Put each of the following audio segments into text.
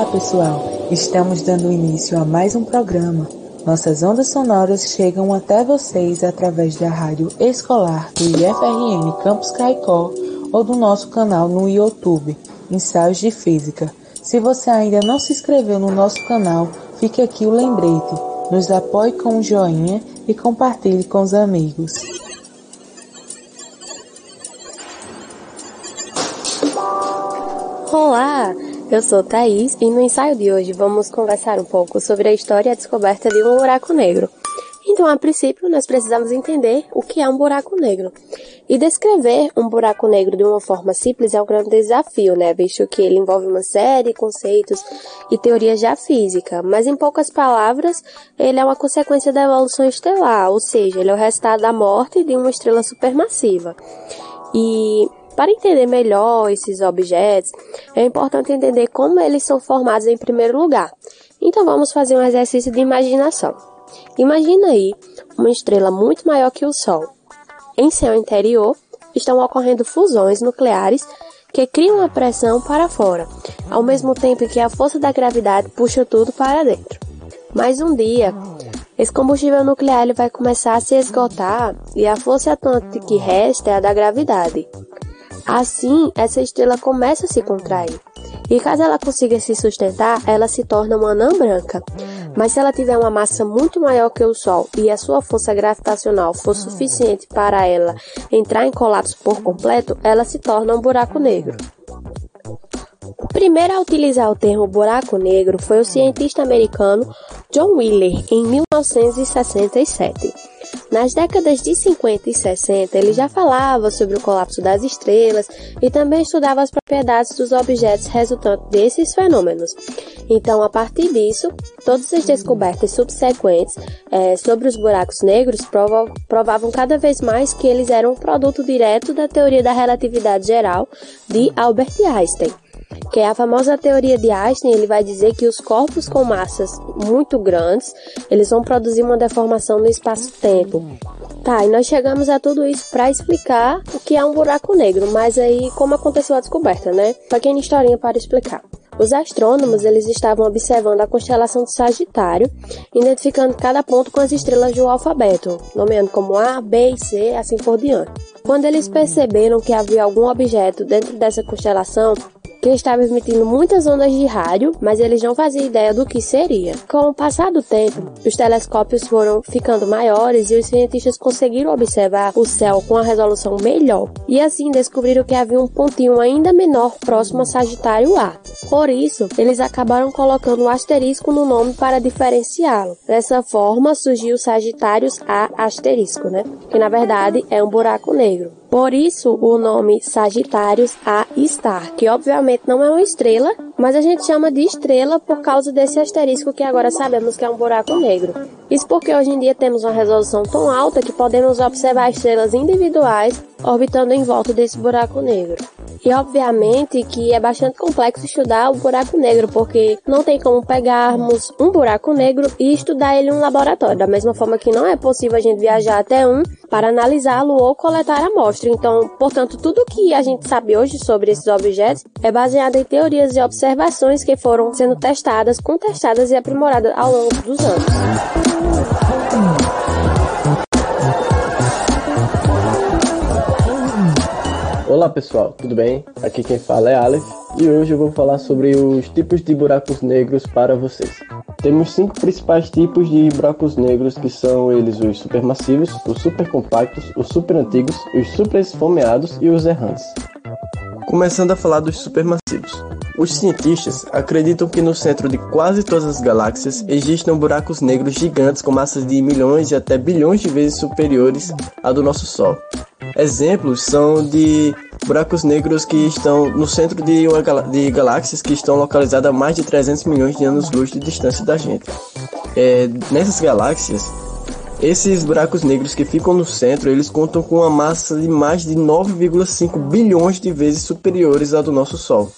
Olá pessoal, estamos dando início a mais um programa. Nossas ondas sonoras chegam até vocês através da rádio escolar do IFRN Campus Caicó ou do nosso canal no YouTube, Ensaios de Física. Se você ainda não se inscreveu no nosso canal, fique aqui o lembrete. Nos apoie com um joinha e compartilhe com os amigos. Olá, eu sou Thaís e no ensaio de hoje vamos conversar um pouco sobre a história e a descoberta de um buraco negro. Então, a princípio, nós precisamos entender o que é um buraco negro. E descrever um buraco negro de uma forma simples é um grande desafio, né? Visto que ele envolve uma série de conceitos e teorias da física. Mas, em poucas palavras, ele é uma consequência da evolução estelar, ou seja, ele é o resultado da morte de uma estrela supermassiva. E para entender melhor esses objetos, é importante entender como eles são formados em primeiro lugar. Então vamos fazer um exercício de imaginação. Imagina aí uma estrela muito maior que o Sol. Em seu interior estão ocorrendo fusões nucleares que criam uma pressão para fora, ao mesmo tempo que a força da gravidade puxa tudo para dentro. Mas um dia, esse combustível nuclear ele vai começar a se esgotar e a força atuante que resta é a da gravidade. Assim, essa estrela começa a se contrair. E caso ela consiga se sustentar, ela se torna uma anã branca. Mas se ela tiver uma massa muito maior que o Sol e a sua força gravitacional for suficiente para ela entrar em colapso por completo, ela se torna um buraco negro. O primeiro a utilizar o termo buraco negro foi o cientista americano John Wheeler em 1967. Nas décadas de 50 e 60, ele já falava sobre o colapso das estrelas e também estudava as propriedades dos objetos resultantes desses fenômenos. Então, a partir disso, todas as descobertas subsequentes é, sobre os buracos negros prova provavam cada vez mais que eles eram um produto direto da teoria da relatividade geral de Albert Einstein que é a famosa teoria de Einstein, ele vai dizer que os corpos com massas muito grandes, eles vão produzir uma deformação no espaço-tempo. Tá, e nós chegamos a tudo isso para explicar o que é um buraco negro, mas aí como aconteceu a descoberta, né? Pequena historinha para explicar. Os astrônomos eles estavam observando a constelação de Sagitário, identificando cada ponto com as estrelas do alfabeto, nomeando como A, B e C, assim por diante. Quando eles perceberam que havia algum objeto dentro dessa constelação, que estava emitindo muitas ondas de rádio, mas eles não faziam ideia do que seria. Com o passar do tempo, os telescópios foram ficando maiores e os cientistas conseguiram observar o céu com a resolução melhor, e assim descobriram que havia um pontinho ainda menor próximo a Sagitário A. Por isso, eles acabaram colocando um asterisco no nome para diferenciá-lo. Dessa forma, surgiu Sagitários A asterisco, né? Que na verdade é um buraco negro. Por isso, o nome Sagitários A Star, que obviamente não é uma estrela, mas a gente chama de estrela por causa desse asterisco que agora sabemos que é um buraco negro. Isso porque hoje em dia temos uma resolução tão alta que podemos observar estrelas individuais orbitando em volta desse buraco negro. E obviamente que é bastante complexo estudar o buraco negro, porque não tem como pegarmos um buraco negro e estudar ele em um laboratório, da mesma forma que não é possível a gente viajar até um para analisá-lo ou coletar a amostra. Então, portanto, tudo que a gente sabe hoje sobre esses objetos é baseado em teorias e observações que foram sendo testadas, contestadas e aprimoradas ao longo dos anos. Olá pessoal, tudo bem? Aqui quem fala é Aleph e hoje eu vou falar sobre os tipos de buracos negros para vocês. Temos cinco principais tipos de buracos negros que são eles os supermassivos, os supercompactos, os superantigos, os superesfomeados e os errantes. Começando a falar dos supermassivos. Os cientistas acreditam que no centro de quase todas as galáxias existam buracos negros gigantes com massas de milhões e até bilhões de vezes superiores à do nosso Sol. Exemplos são de buracos negros que estão no centro de, de galáxias que estão localizadas a mais de 300 milhões de anos-luz de distância da gente. É, nessas galáxias, esses buracos negros que ficam no centro, eles contam com uma massa de mais de 9,5 bilhões de vezes superiores à do nosso Sol.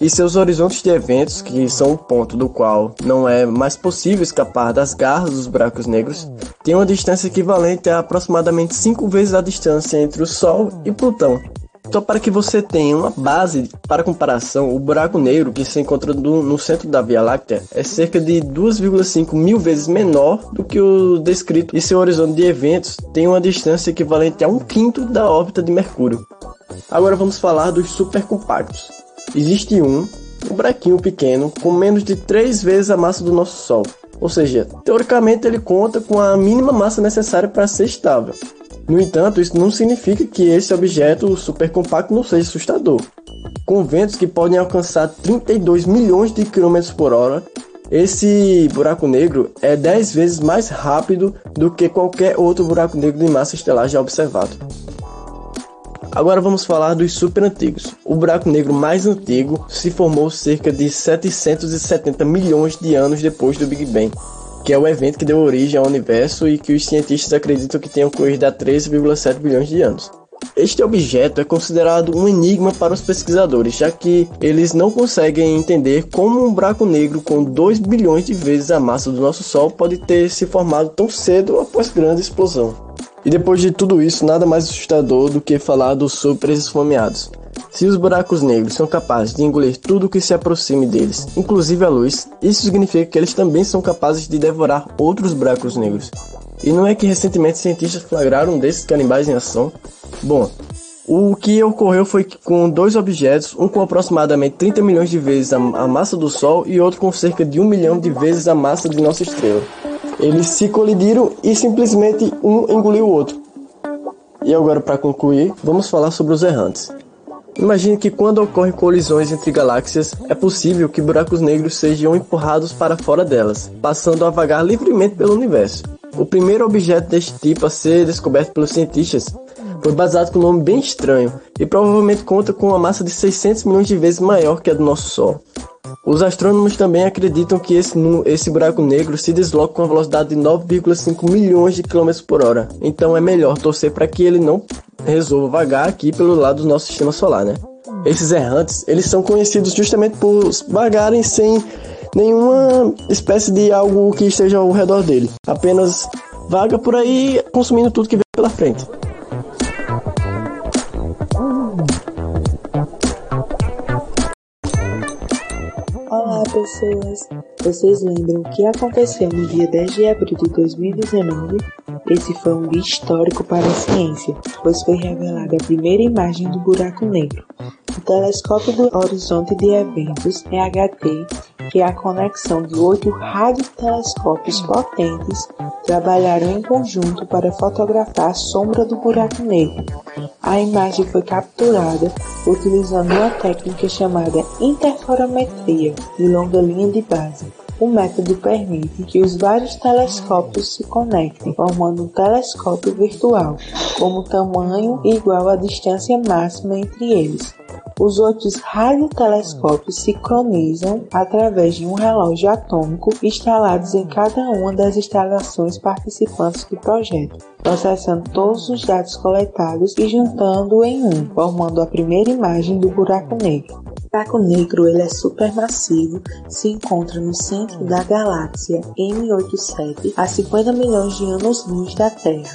E seus horizontes de eventos, que são o ponto do qual não é mais possível escapar das garras dos buracos negros, têm uma distância equivalente a aproximadamente 5 vezes a distância entre o Sol e Plutão. Só para que você tenha uma base para comparação, o buraco negro que se encontra no, no centro da Via Láctea é cerca de 2,5 mil vezes menor do que o descrito e seu horizonte de eventos tem uma distância equivalente a um quinto da órbita de Mercúrio. Agora vamos falar dos supercompactos. Existe um, um buraquinho pequeno com menos de 3 vezes a massa do nosso Sol. Ou seja, teoricamente ele conta com a mínima massa necessária para ser estável. No entanto, isso não significa que esse objeto supercompacto não seja assustador. Com ventos que podem alcançar 32 milhões de quilômetros por hora, esse buraco negro é 10 vezes mais rápido do que qualquer outro buraco negro de massa estelar já observado. Agora vamos falar dos super antigos. O buraco negro mais antigo se formou cerca de 770 milhões de anos depois do Big Bang, que é o evento que deu origem ao universo e que os cientistas acreditam que tenha ocorrido há 13,7 bilhões de anos. Este objeto é considerado um enigma para os pesquisadores, já que eles não conseguem entender como um buraco negro com 2 bilhões de vezes a massa do nosso Sol pode ter se formado tão cedo após grande explosão. E depois de tudo isso, nada mais assustador do que falar dos super esfomeados. Se os buracos negros são capazes de engolir tudo que se aproxime deles, inclusive a luz, isso significa que eles também são capazes de devorar outros buracos negros. E não é que recentemente cientistas flagraram um desses canibais em ação? Bom, o que ocorreu foi que com dois objetos, um com aproximadamente 30 milhões de vezes a massa do Sol e outro com cerca de um milhão de vezes a massa de nossa estrela. Eles se colidiram e simplesmente um engoliu o outro. E agora, para concluir, vamos falar sobre os errantes. Imagine que quando ocorrem colisões entre galáxias, é possível que buracos negros sejam empurrados para fora delas, passando a vagar livremente pelo universo. O primeiro objeto deste tipo a ser descoberto pelos cientistas foi baseado com um nome bem estranho e provavelmente conta com uma massa de 600 milhões de vezes maior que a do nosso Sol. Os astrônomos também acreditam que esse, esse buraco negro se desloca com a velocidade de 9,5 milhões de quilômetros por hora. Então é melhor torcer para que ele não resolva vagar aqui pelo lado do nosso sistema solar, né? Esses errantes, eles são conhecidos justamente por vagarem sem nenhuma espécie de algo que esteja ao redor dele. Apenas vaga por aí consumindo tudo que vem pela frente. Pessoas! Vocês lembram o que aconteceu no dia 10 de abril de 2019? Esse foi um dia histórico para a ciência, pois foi revelada a primeira imagem do buraco negro. O telescópio do Horizonte de Eventos, EHT, que é a conexão de oito radiotelescópios potentes, trabalharam em conjunto para fotografar a sombra do buraco negro. A imagem foi capturada utilizando uma técnica chamada interferometria de longa linha de base. O método permite que os vários telescópios se conectem, formando um telescópio virtual, com tamanho igual à distância máxima entre eles. Os outros radiotelescópios sincronizam através de um relógio atômico instalados em cada uma das instalações participantes do projeto, processando todos os dados coletados e juntando em um, formando a primeira imagem do buraco negro. Buraco negro ele é supermassivo, se encontra no centro da galáxia M87 a 50 milhões de anos-luz da Terra.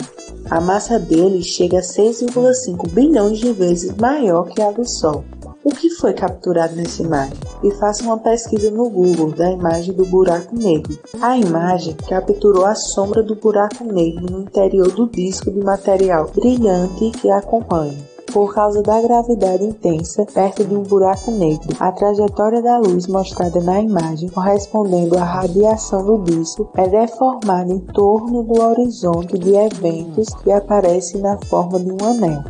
A massa dele chega a 6,5 bilhões de vezes maior que a do Sol. O que foi capturado nessa imagem? E faça uma pesquisa no Google da imagem do buraco negro. A imagem capturou a sombra do buraco negro no interior do disco de material brilhante que acompanha por causa da gravidade intensa perto de um buraco negro. A trajetória da luz mostrada na imagem, correspondendo à radiação do disco, é deformada em torno do horizonte de eventos que aparece na forma de um anel.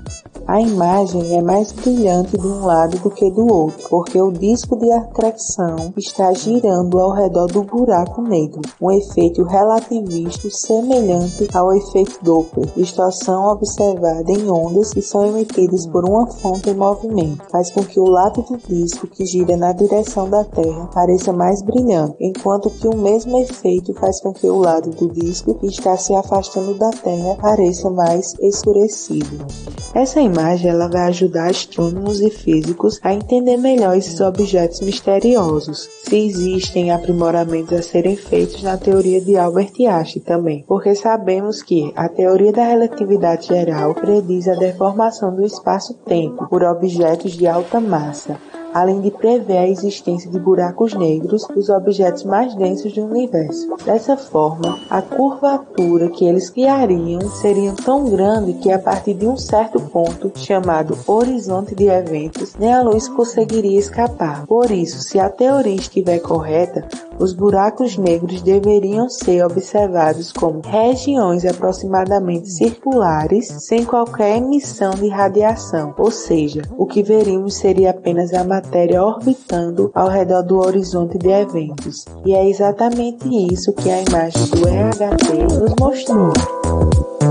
A imagem é mais brilhante de um lado do que do outro, porque o disco de acreção está girando ao redor do buraco negro, um efeito relativista semelhante ao efeito Doppler, distorção observada em ondas que são emitidas por uma fonte em movimento, faz com que o lado do disco que gira na direção da Terra pareça mais brilhante, enquanto que o mesmo efeito faz com que o lado do disco que está se afastando da Terra pareça mais escurecido. Essa imagem ela vai ajudar astrônomos e físicos a entender melhor esses objetos misteriosos. Se existem aprimoramentos a serem feitos na teoria de Albert Einstein também, porque sabemos que a teoria da relatividade geral prediz a deformação do espaço-tempo por objetos de alta massa além de prever a existência de buracos negros, os objetos mais densos do universo. Dessa forma, a curvatura que eles criariam seria tão grande que a partir de um certo ponto, chamado horizonte de eventos, nem a luz conseguiria escapar. Por isso, se a teoria estiver correta, os buracos negros deveriam ser observados como regiões aproximadamente circulares, sem qualquer emissão de radiação, ou seja, o que veríamos seria apenas a matéria orbitando ao redor do horizonte de eventos. E é exatamente isso que a imagem do EHT nos mostrou.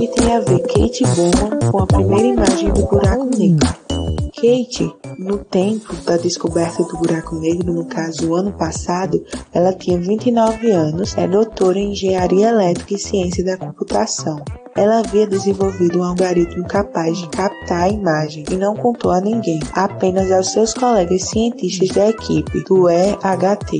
E tem a ver Kate Bowman com a primeira imagem do buraco negro. Kate, no tempo da descoberta do buraco negro, no caso o ano passado, ela tinha 29 anos, é doutora em engenharia elétrica e ciência da computação. Ela havia desenvolvido um algoritmo capaz de captar a imagem e não contou a ninguém, apenas aos seus colegas cientistas da equipe do EHT.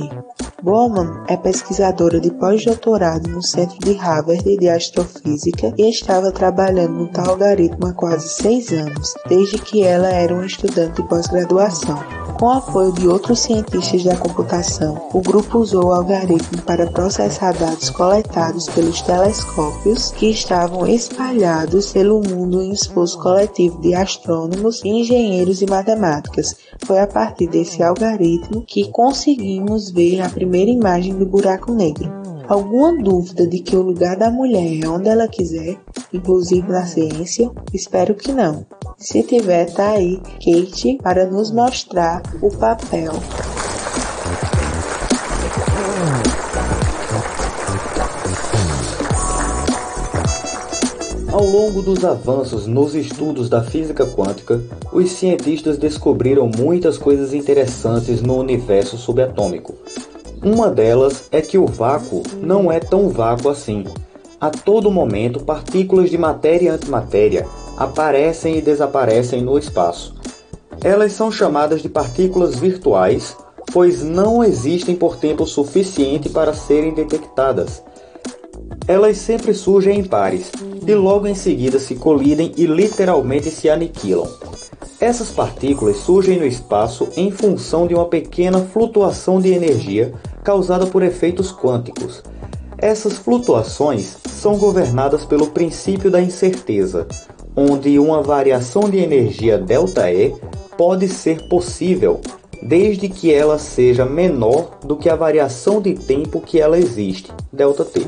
Bowman é pesquisadora de pós-doutorado no Centro de Harvard de Astrofísica e estava trabalhando no tal algoritmo há quase seis anos, desde que ela era uma estudante de pós-graduação. Com apoio de outros cientistas da computação, o grupo usou o algoritmo para processar dados coletados pelos telescópios que estavam espalhados pelo mundo em esforço coletivo de astrônomos, engenheiros e matemáticas. Foi a partir desse algoritmo que conseguimos ver a primeira imagem do buraco negro. Alguma dúvida de que o lugar da mulher é onde ela quiser, inclusive na ciência? Espero que não. Se tiver, tá aí Kate para nos mostrar o papel. Ao longo dos avanços nos estudos da física quântica, os cientistas descobriram muitas coisas interessantes no universo subatômico. Uma delas é que o vácuo não é tão vácuo assim. A todo momento, partículas de matéria e antimatéria aparecem e desaparecem no espaço. Elas são chamadas de partículas virtuais, pois não existem por tempo suficiente para serem detectadas. Elas sempre surgem em pares, e logo em seguida se colidem e literalmente se aniquilam. Essas partículas surgem no espaço em função de uma pequena flutuação de energia causada por efeitos quânticos. Essas flutuações são governadas pelo princípio da incerteza, onde uma variação de energia ΔE pode ser possível desde que ela seja menor do que a variação de tempo que ela existe, ΔT.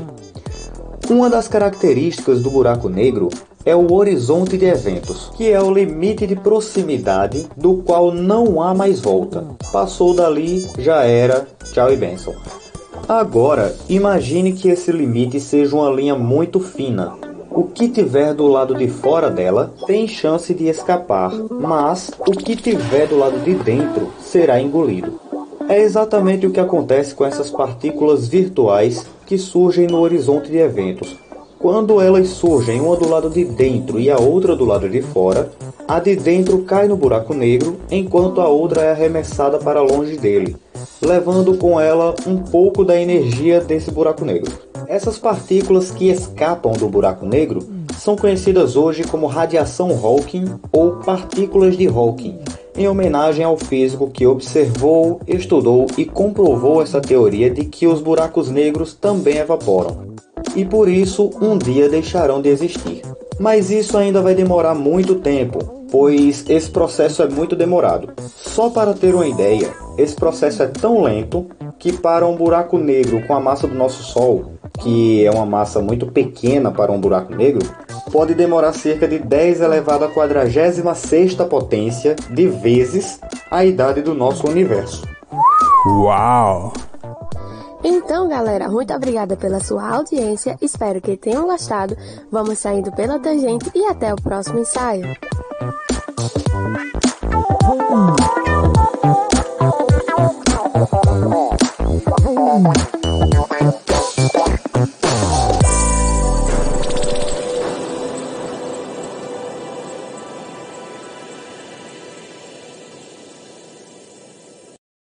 Uma das características do buraco negro é o horizonte de eventos, que é o limite de proximidade do qual não há mais volta. Passou dali, já era, tchau e benção. Agora, imagine que esse limite seja uma linha muito fina. O que tiver do lado de fora dela tem chance de escapar, mas o que tiver do lado de dentro será engolido. É exatamente o que acontece com essas partículas virtuais que surgem no horizonte de eventos. Quando elas surgem uma do lado de dentro e a outra do lado de fora, a de dentro cai no buraco negro, enquanto a outra é arremessada para longe dele, levando com ela um pouco da energia desse buraco negro. Essas partículas que escapam do buraco negro são conhecidas hoje como radiação Hawking ou partículas de Hawking, em homenagem ao físico que observou, estudou e comprovou essa teoria de que os buracos negros também evaporam. E por isso um dia deixarão de existir. Mas isso ainda vai demorar muito tempo, pois esse processo é muito demorado. Só para ter uma ideia, esse processo é tão lento que para um buraco negro com a massa do nosso Sol, que é uma massa muito pequena para um buraco negro, pode demorar cerca de 10 elevado à 46 potência de vezes a idade do nosso universo. Uau! Então, galera, muito obrigada pela sua audiência. Espero que tenham gostado. Vamos saindo pela tangente e até o próximo ensaio.